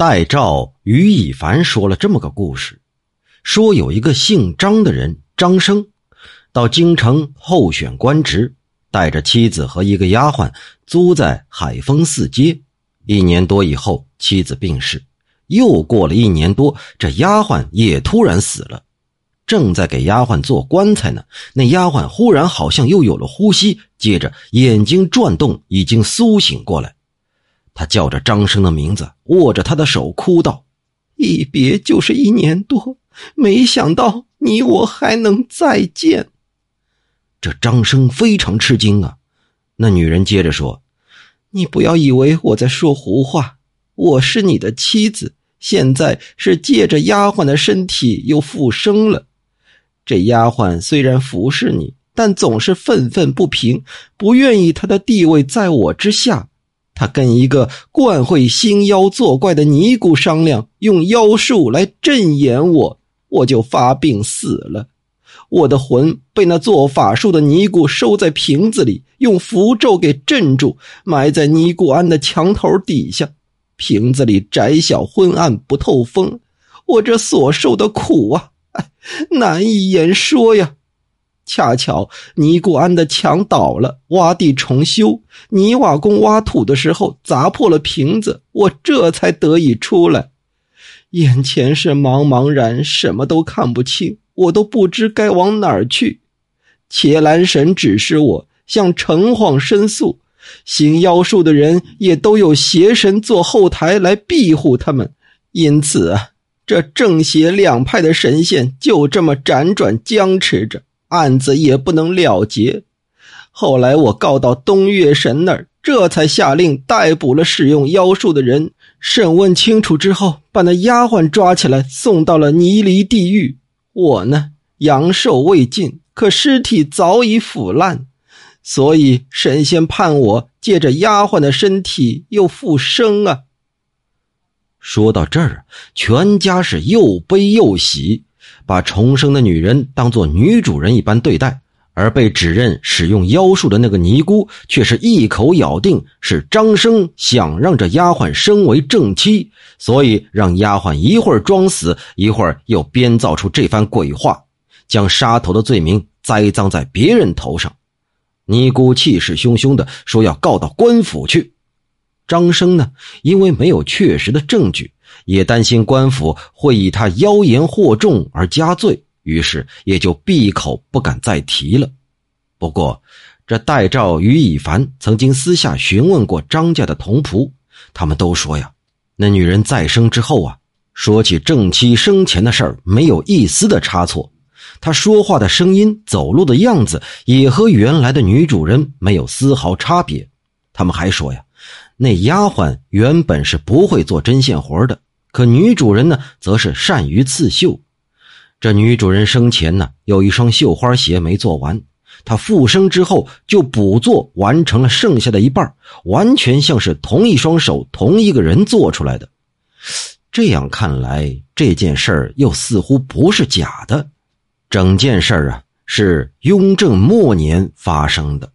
戴照于以凡说了这么个故事，说有一个姓张的人张生，到京城候选官职，带着妻子和一个丫鬟租在海丰寺街。一年多以后，妻子病逝，又过了一年多，这丫鬟也突然死了。正在给丫鬟做棺材呢，那丫鬟忽然好像又有了呼吸，接着眼睛转动，已经苏醒过来。他叫着张生的名字，握着他的手，哭道：“一别就是一年多，没想到你我还能再见。”这张生非常吃惊啊。那女人接着说：“你不要以为我在说胡话，我是你的妻子，现在是借着丫鬟的身体又复生了。这丫鬟虽然服侍你，但总是愤愤不平，不愿意她的地位在我之下。”他跟一个惯会兴妖作怪的尼姑商量，用妖术来镇掩我，我就发病死了。我的魂被那做法术的尼姑收在瓶子里，用符咒给镇住，埋在尼姑庵的墙头底下。瓶子里窄小昏暗，不透风。我这所受的苦啊，难以言说呀。恰巧尼姑庵的墙倒了，挖地重修。泥瓦工挖土的时候砸破了瓶子，我这才得以出来。眼前是茫茫然，什么都看不清，我都不知该往哪儿去。伽蓝神指示我向城隍申诉，行妖术的人也都有邪神做后台来庇护他们，因此啊，这正邪两派的神仙就这么辗转僵持着。案子也不能了结，后来我告到东岳神那儿，这才下令逮捕了使用妖术的人。审问清楚之后，把那丫鬟抓起来，送到了泥犁地狱。我呢，阳寿未尽，可尸体早已腐烂，所以神仙判我借着丫鬟的身体又复生啊。说到这儿，全家是又悲又喜。把重生的女人当做女主人一般对待，而被指认使用妖术的那个尼姑，却是一口咬定是张生想让这丫鬟升为正妻，所以让丫鬟一会儿装死，一会儿又编造出这番鬼话，将杀头的罪名栽赃在别人头上。尼姑气势汹汹的说要告到官府去。张生呢，因为没有确实的证据。也担心官府会以他妖言惑众而加罪，于是也就闭口不敢再提了。不过，这戴照与以凡曾经私下询问过张家的童仆，他们都说呀，那女人再生之后啊，说起正妻生前的事儿，没有一丝的差错。她说话的声音、走路的样子，也和原来的女主人没有丝毫差别。他们还说呀。那丫鬟原本是不会做针线活的，可女主人呢，则是善于刺绣。这女主人生前呢，有一双绣花鞋没做完，她复生之后就补做完成了剩下的一半，完全像是同一双手、同一个人做出来的。这样看来，这件事儿又似乎不是假的。整件事啊，是雍正末年发生的。